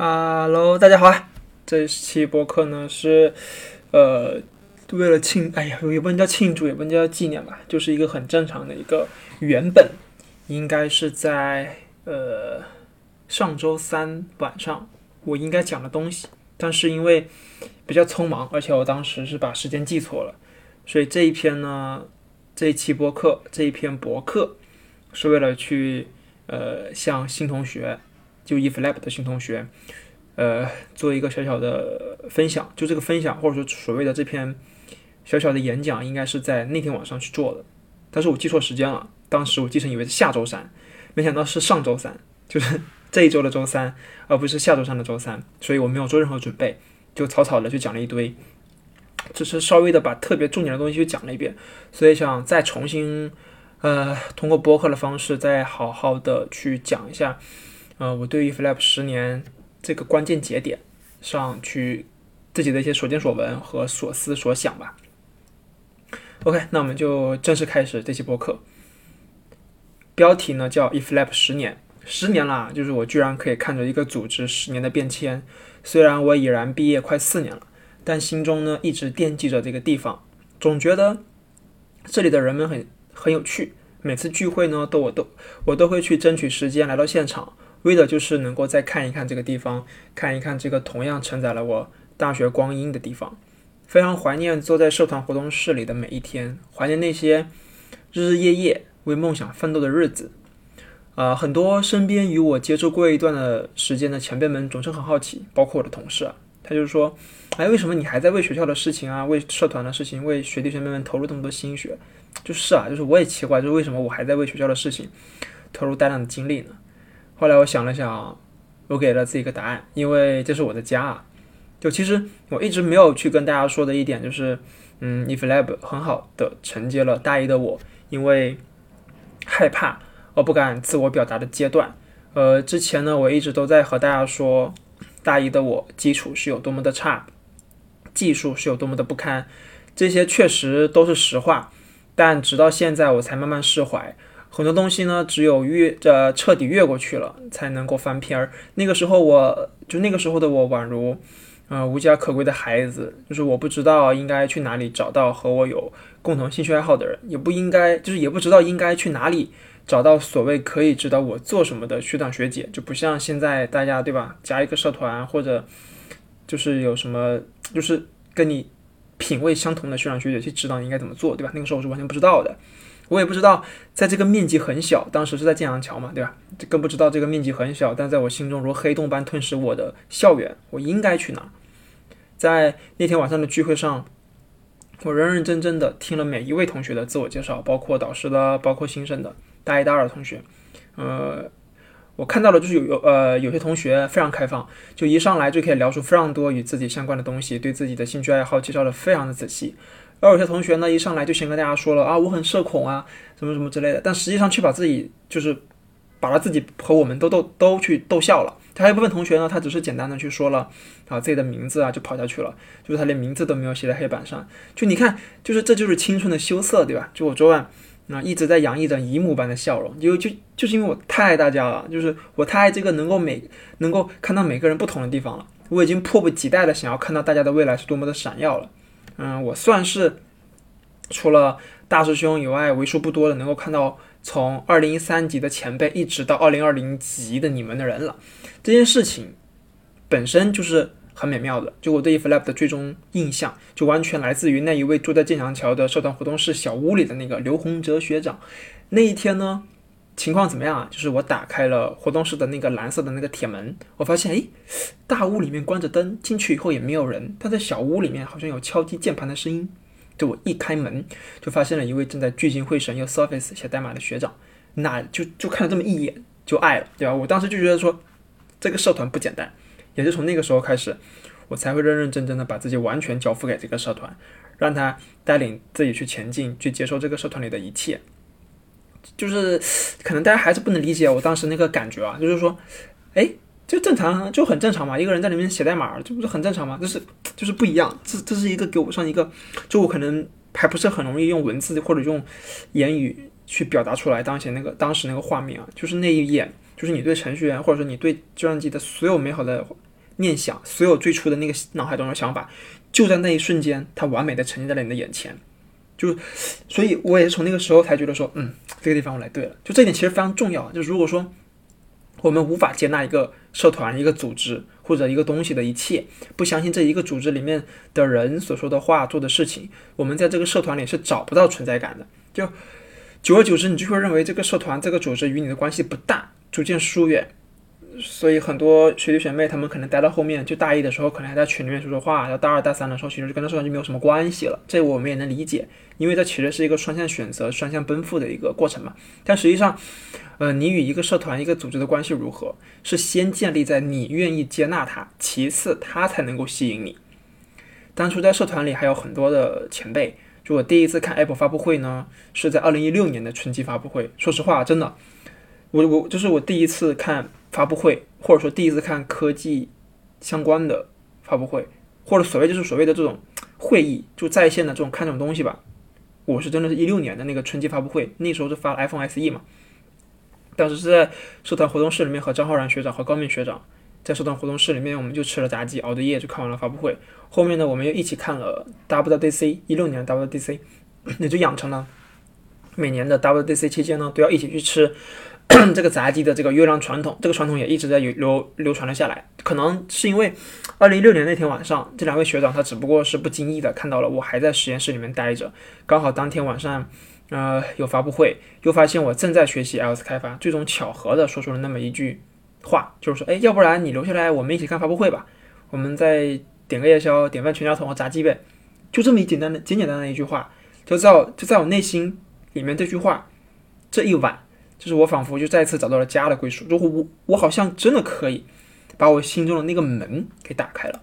Hello，大家好啊！这期播客呢是，呃，为了庆，哎呀，也不能叫庆祝，也不能叫纪念吧，就是一个很正常的一个原本应该是在呃上周三晚上我应该讲的东西，但是因为比较匆忙，而且我当时是把时间记错了，所以这一篇呢，这一期播客这一篇博客是为了去呃向新同学。就 eFlab 的新同学，呃，做一个小小的分享。就这个分享，或者说所谓的这篇小小的演讲，应该是在那天晚上去做的。但是我记错时间了，当时我记成以为是下周三，没想到是上周三，就是 这一周的周三，而不是下周三的周三。所以我没有做任何准备，就草草的就讲了一堆，只是稍微的把特别重点的东西就讲了一遍。所以想再重新，呃，通过播客的方式，再好好的去讲一下。呃，我对于 f l a p 十年这个关键节点上去自己的一些所见所闻和所思所想吧。OK，那我们就正式开始这期播客。标题呢叫 If l a p 十年，十年啦，就是我居然可以看着一个组织十年的变迁。虽然我已然毕业快四年了，但心中呢一直惦记着这个地方，总觉得这里的人们很很有趣。每次聚会呢，都我都我都会去争取时间来到现场。为的就是能够再看一看这个地方，看一看这个同样承载了我大学光阴的地方。非常怀念坐在社团活动室里的每一天，怀念那些日日夜夜为梦想奋斗的日子。啊，很多身边与我接触过一段的时间的前辈们总是很好奇，包括我的同事啊，他就是说，哎，为什么你还在为学校的事情啊，为社团的事情，为学弟学妹们投入这么多心血？就是啊，就是我也奇怪，就是为什么我还在为学校的事情投入大量的精力呢？后来我想了想，我给了自己一个答案，因为这是我的家啊。就其实我一直没有去跟大家说的一点就是，嗯，If Lab 很好的承接了大一的我，因为害怕而不敢自我表达的阶段。呃，之前呢，我一直都在和大家说，大一的我基础是有多么的差，技术是有多么的不堪，这些确实都是实话。但直到现在，我才慢慢释怀。很多东西呢，只有越呃彻底越过去了，才能够翻篇儿。那个时候，我就那个时候的我，宛如呃无家可归的孩子，就是我不知道应该去哪里找到和我有共同兴趣爱好的人，也不应该，就是也不知道应该去哪里找到所谓可以指导我做什么的学长学姐，就不像现在大家对吧，加一个社团或者就是有什么，就是跟你品味相同的学长学姐去指导你应该怎么做，对吧？那个时候我是完全不知道的。我也不知道，在这个面积很小，当时是在建阳桥嘛，对吧？更不知道这个面积很小，但在我心中如黑洞般吞噬我的校园，我应该去哪？在那天晚上的聚会上，我认认真真的听了每一位同学的自我介绍，包括导师的，包括新生的大一、大二的同学。呃，我看到了，就是有有呃有些同学非常开放，就一上来就可以聊出非常多与自己相关的东西，对自己的兴趣爱好介绍的非常的仔细。而有些同学呢，一上来就先跟大家说了啊，我很社恐啊，什么什么之类的，但实际上却把自己就是把他自己和我们都逗都去逗笑了。还有一部分同学呢，他只是简单的去说了啊自己的名字啊，就跑下去了，就是他连名字都没有写在黑板上。就你看，就是这就是青春的羞涩，对吧？就我昨晚啊一直在洋溢着姨母般的笑容，就就就是因为我太爱大家了，就是我太爱这个能够每能够看到每个人不同的地方了。我已经迫不及待的想要看到大家的未来是多么的闪耀了。嗯，我算是除了大师兄以外为数不多的能够看到从二零一三级的前辈一直到二零二零级的你们的人了。这件事情本身就是很美妙的。就我对 e f l a p 的最终印象，就完全来自于那一位住在建强桥的社团活动室小屋里的那个刘洪哲学长。那一天呢？情况怎么样啊？就是我打开了活动室的那个蓝色的那个铁门，我发现，哎，大屋里面关着灯，进去以后也没有人，但在小屋里面好像有敲击键盘的声音。就我一开门，就发现了一位正在聚精会神用 Surface 写代码的学长，那就就看了这么一眼就爱了，对吧？我当时就觉得说，这个社团不简单，也是从那个时候开始，我才会认认真真的把自己完全交付给这个社团，让他带领自己去前进，去接受这个社团里的一切。就是可能大家还是不能理解我当时那个感觉啊，就是说，哎，就正常，就很正常嘛。一个人在里面写代码，这不是很正常吗？就是就是不一样，这这是一个给我上一个，就我可能还不是很容易用文字或者用言语去表达出来当前那个当时那个画面啊，就是那一眼，就是你对程序员或者说你对计算机的所有美好的念想，所有最初的那个脑海中的想法，就在那一瞬间，它完美的呈现在了你的眼前。就，所以我也是从那个时候才觉得说，嗯，这个地方我来对了。就这点其实非常重要。就如果说我们无法接纳一个社团、一个组织或者一个东西的一切，不相信这一个组织里面的人所说的话、做的事情，我们在这个社团里是找不到存在感的。就久而久之，你就会认为这个社团、这个组织与你的关系不大，逐渐疏远。所以很多学弟学妹他们可能待到后面，就大一的时候可能还在群里面说说话，到大二大三的时候，其实就跟这社团就没有什么关系了。这我们也能理解，因为这其实是一个双向选择、双向奔赴的一个过程嘛。但实际上，呃，你与一个社团、一个组织的关系如何，是先建立在你愿意接纳他，其次他才能够吸引你。当初在社团里还有很多的前辈，就我第一次看 Apple 发布会呢，是在二零一六年的春季发布会。说实话，真的，我我就是我第一次看。发布会，或者说第一次看科技相关的发布会，或者所谓就是所谓的这种会议，就在线的这种看这种东西吧。我是真的是一六年的那个春季发布会，那时候是发了 iPhone SE 嘛。当时是在社团活动室里面和张浩然学长和高明学长在社团活动室里面，我们就吃了炸鸡，熬的夜就看完了发布会。后面呢，我们又一起看了 WDC，一六年的 WDC，也就养成了每年的 WDC 期间呢都要一起去吃。这个杂技的这个优良传统，这个传统也一直在流流流传了下来。可能是因为二零一六年那天晚上，这两位学长他只不过是不经意的看到了我还在实验室里面待着，刚好当天晚上，呃，有发布会，又发现我正在学习 iOS 开发，最终巧合的说出了那么一句话，就是说，哎，要不然你留下来，我们一起看发布会吧，我们再点个夜宵，点份全家桶和炸鸡呗，就这么一简单的、简简单单的一句话，就在就在我内心里面，这句话，这一晚。就是我仿佛就再次找到了家的归属，如果我我好像真的可以把我心中的那个门给打开了。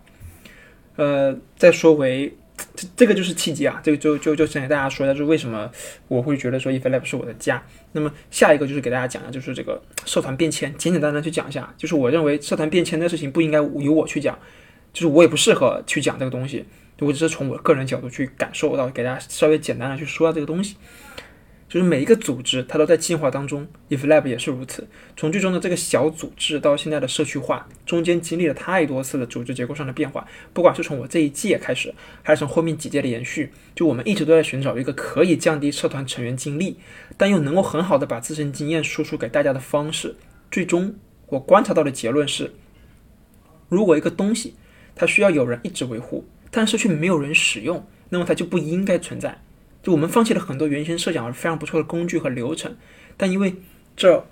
呃，再说回这这个就是契机啊，这个就就就先给大家说一下，就是为什么我会觉得说 EFLab 是我的家。那么下一个就是给大家讲的，就是这个社团变迁，简简单单去讲一下。就是我认为社团变迁的事情不应该由我去讲，就是我也不适合去讲这个东西，我只是从我个人角度去感受到，给大家稍微简单的去说下这个东西。就是每一个组织，它都在进化当中 Iflab 也是如此。从最终的这个小组织到现在的社区化，中间经历了太多次的组织结构上的变化。不管是从我这一届开始，还是从后面几届的延续，就我们一直都在寻找一个可以降低社团成员精力，但又能够很好的把自身经验输出给大家的方式。最终，我观察到的结论是：如果一个东西它需要有人一直维护，但是却没有人使用，那么它就不应该存在。就我们放弃了很多原先设想非常不错的工具和流程，但因为这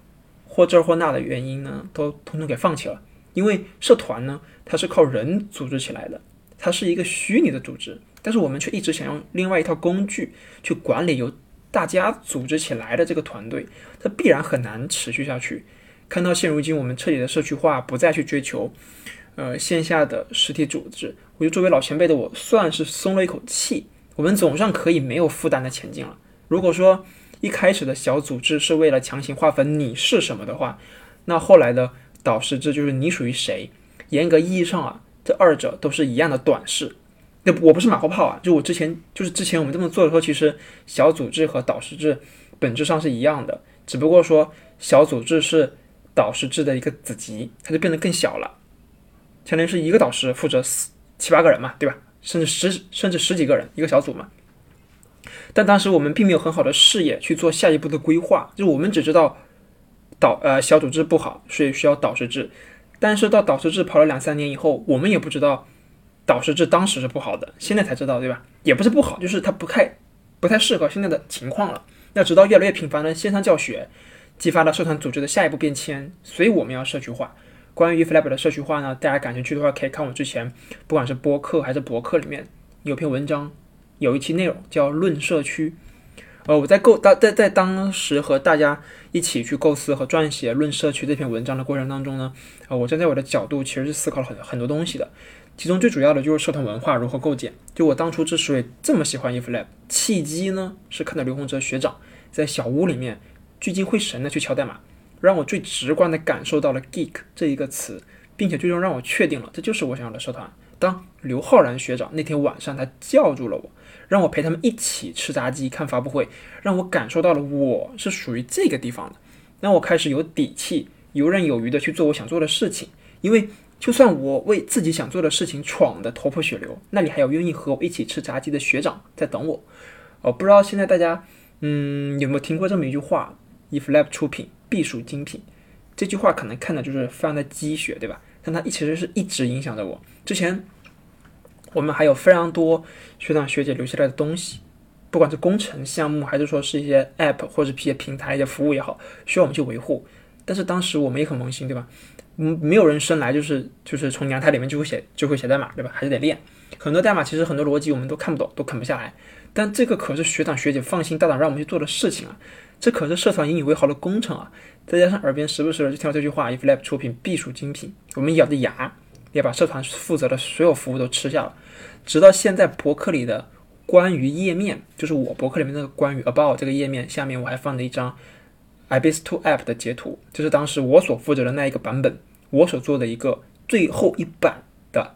或这或那的原因呢，都统统给放弃了。因为社团呢，它是靠人组织起来的，它是一个虚拟的组织，但是我们却一直想用另外一套工具去管理由大家组织起来的这个团队，它必然很难持续下去。看到现如今我们彻底的社区化，不再去追求呃线下的实体组织，我觉得作为老前辈的我，算是松了一口气。我们总算可以没有负担的前进了。如果说一开始的小组织是为了强行划分你是什么的话，那后来的导师制就是你属于谁。严格意义上啊，这二者都是一样的短视。那我不是马后炮啊，就我之前就是之前我们这么做的时候，其实小组织和导师制本质上是一样的，只不过说小组织是导师制的一个子集，它就变得更小了，相当于是一个导师负责四七八个人嘛，对吧？甚至十甚至十几个人一个小组嘛，但当时我们并没有很好的视野去做下一步的规划，就我们只知道导呃小组制不好，所以需要导师制。但是到导师制跑了两三年以后，我们也不知道导师制当时是不好的，现在才知道，对吧？也不是不好，就是它不太不太适合现在的情况了。那直到越来越频繁的线上教学，激发了社团组织的下一步变迁，所以我们要社区化。关于 Flab 的社区化呢，大家感兴趣的话，可以看我之前不管是播客还是博客里面有篇文章，有一期内容叫《论社区》。呃，我在构当在在当时和大家一起去构思和撰写《论社区》这篇文章的过程当中呢，呃，我站在我的角度其实是思考了很很多东西的，其中最主要的就是社团文化如何构建。就我当初之所以这么喜欢 Flab，契机呢是看到刘洪哲学长在小屋里面聚精会神的去敲代码。让我最直观的感受到了 “geek” 这一个词，并且最终让我确定了这就是我想要的社团。当刘浩然学长那天晚上他叫住了我，让我陪他们一起吃炸鸡、看发布会，让我感受到了我是属于这个地方的。那我开始有底气、游刃有余的去做我想做的事情。因为就算我为自己想做的事情闯得头破血流，那里还有愿意和我一起吃炸鸡的学长在等我。哦，不知道现在大家，嗯，有没有听过这么一句话？If Lab 出品，必属精品。这句话可能看的就是非常的鸡血，对吧？但它其实是一直影响着我。之前我们还有非常多学长学姐留下来的东西，不管是工程项目，还是说是一些 App 或者一些平台、一些服务也好，需要我们去维护。但是当时我们也很萌新，对吧？嗯，没有人生来就是就是从娘胎里面就会写就会写代码，对吧？还是得练。很多代码其实很多逻辑我们都看不懂，都啃不下来。但这个可是学长学姐放心大胆让我们去做的事情啊！这可是社团引以为豪的工程啊！再加上耳边时不时的就听到这句话：“If Lab 出品，必属精品。”我们咬着牙也把社团负责的所有服务都吃下了。直到现在，博客里的关于页面，就是我博客里面那个关于 About 这个页面下面，我还放了一张 Ibis2 App 的截图，就是当时我所负责的那一个版本，我所做的一个最后一版的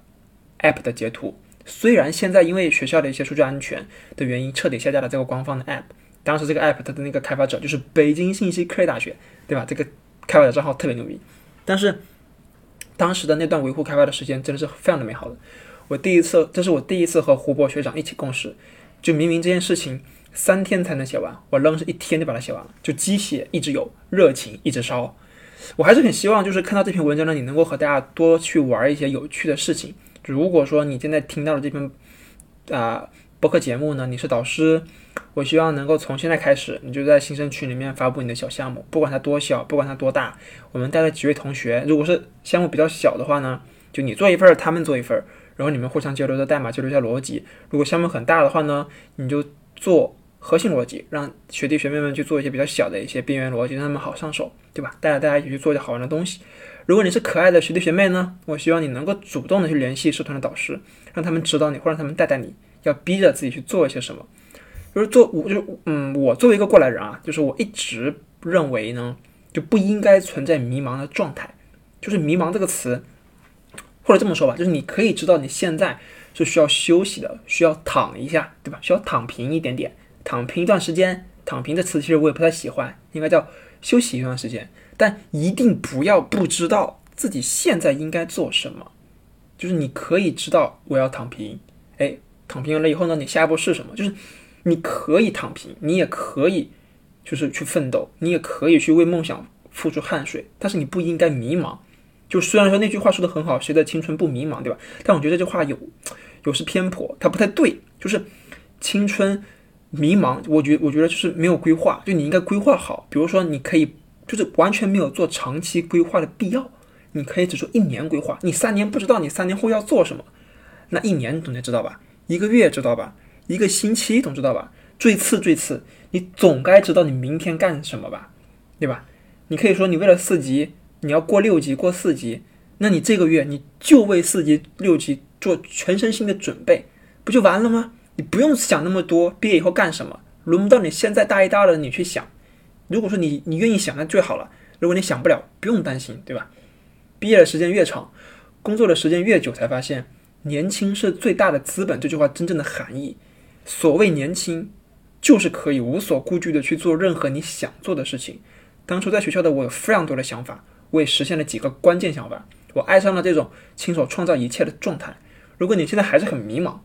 App 的截图。虽然现在因为学校的一些数据安全的原因，彻底下架了这个官方的 App。当时这个 App 它的那个开发者就是北京信息科技大学，对吧？这个开发者账号特别牛逼。但是当时的那段维护开发的时间真的是非常的美好的。我第一次，这是我第一次和胡博学长一起共事。就明明这件事情三天才能写完，我愣是一天就把它写完了。就鸡血一直有，热情一直烧。我还是很希望，就是看到这篇文章呢，你能够和大家多去玩一些有趣的事情。如果说你现在听到了这篇啊播客节目呢，你是导师，我希望能够从现在开始，你就在新生群里面发布你的小项目，不管它多小，不管它多大，我们带了几位同学，如果是项目比较小的话呢，就你做一份，他们做一份，然后你们互相交流的代码，交流一下逻辑。如果项目很大的话呢，你就做核心逻辑，让学弟学妹们去做一些比较小的一些边缘逻辑，让他们好上手，对吧？带着大家一起去做一些好玩的东西。如果你是可爱的学弟学妹呢，我希望你能够主动的去联系社团的导师，让他们指导你，或让他们带带你，要逼着自己去做一些什么。就是做我就嗯，我作为一个过来人啊，就是我一直认为呢，就不应该存在迷茫的状态。就是迷茫这个词，或者这么说吧，就是你可以知道你现在是需要休息的，需要躺一下，对吧？需要躺平一点点，躺平一段时间。躺平的词其实我也不太喜欢，应该叫休息一段时间。但一定不要不知道自己现在应该做什么，就是你可以知道我要躺平，哎，躺平了以后呢，你下一步是什么？就是你可以躺平，你也可以就是去奋斗，你也可以去为梦想付出汗水，但是你不应该迷茫。就虽然说那句话说的很好，谁的青春不迷茫，对吧？但我觉得这句话有有失偏颇，它不太对。就是青春迷茫，我觉我觉得就是没有规划，就你应该规划好，比如说你可以。就是完全没有做长期规划的必要，你可以只做一年规划。你三年不知道你三年后要做什么，那一年总得知道吧？一个月知道吧？一个星期总知道吧？最次最次，你总该知道你明天干什么吧？对吧？你可以说你为了四级，你要过六级过四级，那你这个月你就为四级六级做全身心的准备，不就完了吗？你不用想那么多，毕业以后干什么？轮不到你现在大一大二的你去想。如果说你你愿意想，那最好了。如果你想不了，不用担心，对吧？毕业的时间越长，工作的时间越久，才发现年轻是最大的资本。这句话真正的含义，所谓年轻，就是可以无所顾忌的去做任何你想做的事情。当初在学校的我有非常多的想法，我也实现了几个关键想法。我爱上了这种亲手创造一切的状态。如果你现在还是很迷茫，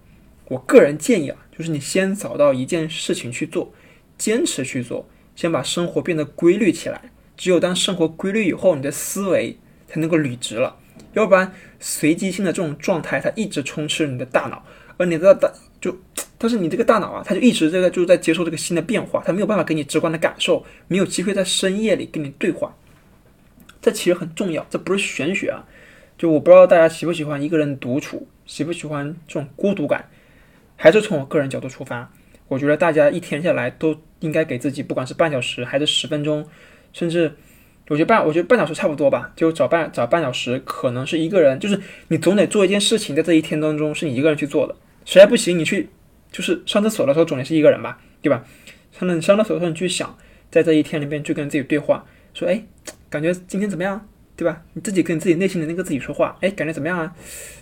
我个人建议啊，就是你先找到一件事情去做，坚持去做。先把生活变得规律起来，只有当生活规律以后，你的思维才能够捋直了。要不然，随机性的这种状态，它一直充斥你的大脑，而你的大就，但是你这个大脑啊，它就一直在就是在接受这个新的变化，它没有办法给你直观的感受，没有机会在深夜里跟你对话。这其实很重要，这不是玄学啊。就我不知道大家喜不喜欢一个人独处，喜不喜欢这种孤独感，还是从我个人角度出发。我觉得大家一天下来都应该给自己，不管是半小时还是十分钟，甚至我觉得半，我觉得半小时差不多吧，就找半找半小时，可能是一个人，就是你总得做一件事情，在这一天当中是你一个人去做的，实在不行你去就是上厕所的时候总得是一个人吧，对吧？上了上厕所的时候你去想，在这一天里面去跟自己对话，说哎，感觉今天怎么样，对吧？你自己跟你自己内心的那个自己说话，哎，感觉怎么样啊？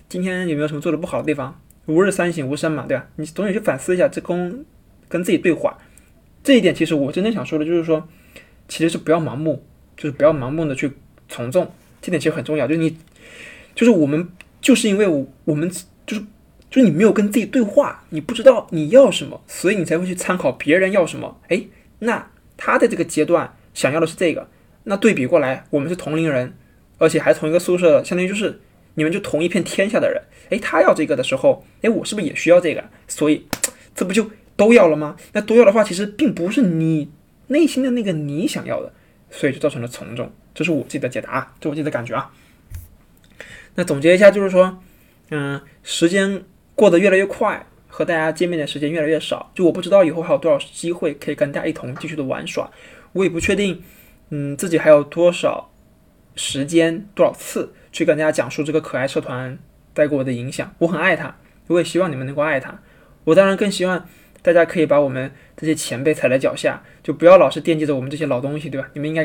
今天有没有什么做的不好的地方？吾日三省吾身嘛，对吧？你总得去反思一下这跟。跟自己对话，这一点其实我真正想说的就是说，其实是不要盲目，就是不要盲目的去从众，这点其实很重要。就是你，就是我们就是因为我我们就是就是你没有跟自己对话，你不知道你要什么，所以你才会去参考别人要什么。哎，那他的这个阶段想要的是这个，那对比过来，我们是同龄人，而且还同一个宿舍，相当于就是你们就同一片天下的人。哎，他要这个的时候，哎，我是不是也需要这个？所以这不就都要了吗？那都要的话，其实并不是你内心的那个你想要的，所以就造成了从众。这是我自己的解答，这我自己的感觉啊。那总结一下，就是说，嗯，时间过得越来越快，和大家见面的时间越来越少。就我不知道以后还有多少机会可以跟大家一同继续的玩耍，我也不确定，嗯，自己还有多少时间、多少次去跟大家讲述这个可爱社团带给我的影响。我很爱他，我也希望你们能够爱他。我当然更希望大家可以把我们这些前辈踩在脚下，就不要老是惦记着我们这些老东西，对吧？你们应该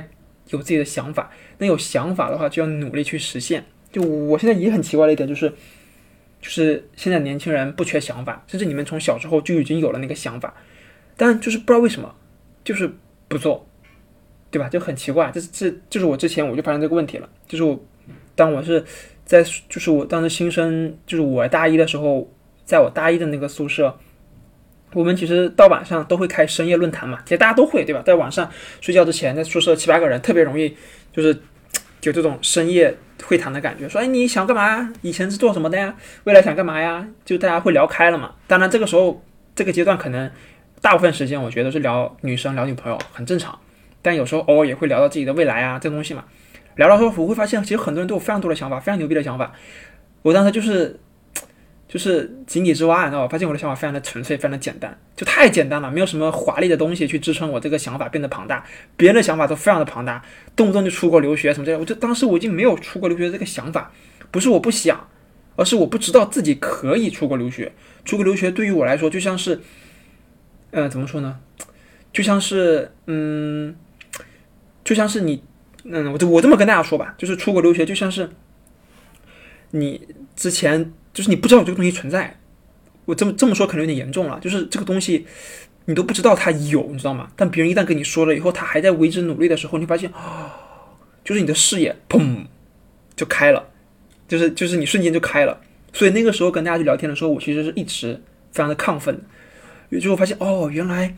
有自己的想法。那有想法的话，就要努力去实现。就我现在也很奇怪的一点就是，就是现在年轻人不缺想法，甚至你们从小时候就已经有了那个想法，但就是不知道为什么，就是不做，对吧？就很奇怪。这这就是我之前我就发现这个问题了。就是我当我是在就是我当时新生，就是我大一的时候，在我大一的那个宿舍，我们其实到晚上都会开深夜论坛嘛，其实大家都会，对吧？在晚上睡觉之前，在宿舍七八个人特别容易就是有这种深夜。会谈的感觉，说哎你想干嘛？以前是做什么的呀？未来想干嘛呀？就大家会聊开了嘛。当然这个时候这个阶段可能大部分时间我觉得是聊女生聊女朋友很正常，但有时候偶尔也会聊到自己的未来啊这东西嘛。聊到说我会发现其实很多人都有非常多的想法，非常牛逼的想法。我当时就是。就是井底之蛙，你知道吧？发现我的想法非常的纯粹，非常的简单，就太简单了，没有什么华丽的东西去支撑我这个想法变得庞大。别人的想法都非常的庞大，动不动就出国留学什么之类的。我就当时我已经没有出国留学这个想法，不是我不想，而是我不知道自己可以出国留学。出国留学对于我来说就像是，嗯，怎么说呢？就像是，嗯，就像是你，嗯，我就我这么跟大家说吧，就是出国留学就像是你之前。就是你不知道有这个东西存在，我这么这么说可能有点严重了。就是这个东西你都不知道它有，你知道吗？但别人一旦跟你说了以后，他还在为之努力的时候，你发现啊，就是你的视野砰就开了，就是就是你瞬间就开了。所以那个时候跟大家去聊天的时候，我其实是一直非常的亢奋，因为最后发现哦，原来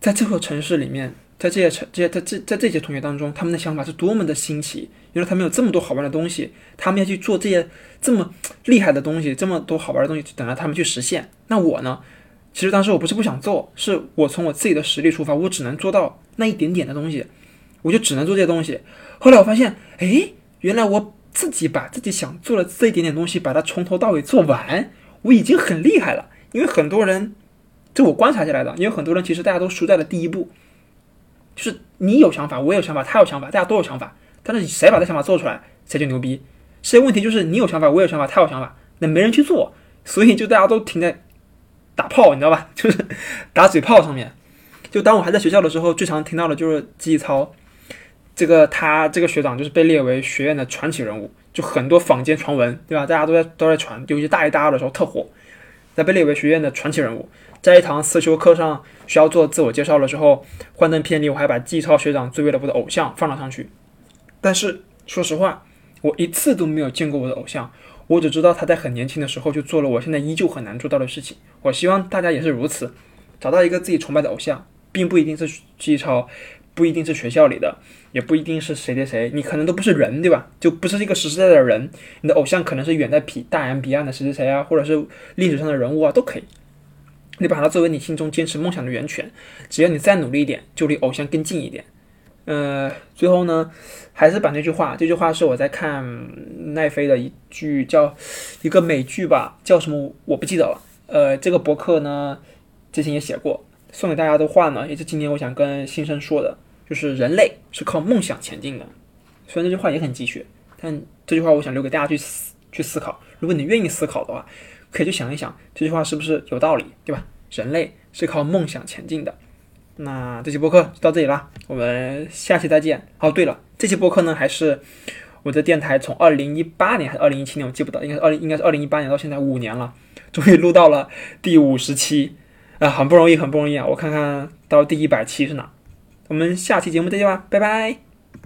在这座城市里面。在这些、这些、在这、在这些同学当中，他们的想法是多么的新奇！原来他们有这么多好玩的东西，他们要去做这些这么厉害的东西，这么多好玩的东西，等着他们去实现。那我呢？其实当时我不是不想做，是我从我自己的实力出发，我只能做到那一点点的东西，我就只能做这些东西。后来我发现，哎，原来我自己把自己想做的这一点点东西，把它从头到尾做完，我已经很厉害了。因为很多人，这我观察下来的，因为很多人其实大家都输在了第一步。就是你有想法，我也有想法，他有想法，大家都有想法，但是谁把这想法做出来，谁就牛逼。现在问题就是你有想法，我有想法，他有想法，那没人去做，所以就大家都停在打炮，你知道吧？就是打嘴炮上面。就当我还在学校的时候，最常听到的就是记忆操，这个他这个学长就是被列为学院的传奇人物，就很多坊间传闻，对吧？大家都在都在传，尤其大一、大二的时候特火，在被列为学院的传奇人物。在一堂思修课上，需要做自我介绍的时候，幻灯片里我还把季超学长作为了我的偶像放了上去。但是说实话，我一次都没有见过我的偶像，我只知道他在很年轻的时候就做了我现在依旧很难做到的事情。我希望大家也是如此，找到一个自己崇拜的偶像，并不一定是季超，不一定是学校里的，也不一定是谁谁谁，你可能都不是人，对吧？就不是一个实实在在的人。你的偶像可能是远在彼大洋彼岸的谁谁谁啊，或者是历史上的人物啊，都可以。你把它作为你心中坚持梦想的源泉，只要你再努力一点，就离偶像更近一点。呃，最后呢，还是把那句话，这句话是我在看奈飞的一句叫一个美剧吧，叫什么我不记得了。呃，这个博客呢之前也写过，送给大家的话呢，也是今年我想跟新生说的，就是人类是靠梦想前进的。虽然这句话也很鸡血，但这句话我想留给大家去思去思考。如果你愿意思考的话。可以去想一想这句话是不是有道理，对吧？人类是靠梦想前进的。那这期播客就到这里啦，我们下期再见。哦，对了，这期播客呢还是我的电台从二零一八年还是二零一七年，我记不得，应该是二零应该是二零一八年到现在五年了，终于录到了第五十期啊，很不容易，很不容易啊！我看看到第一百期是哪？我们下期节目再见吧，拜拜。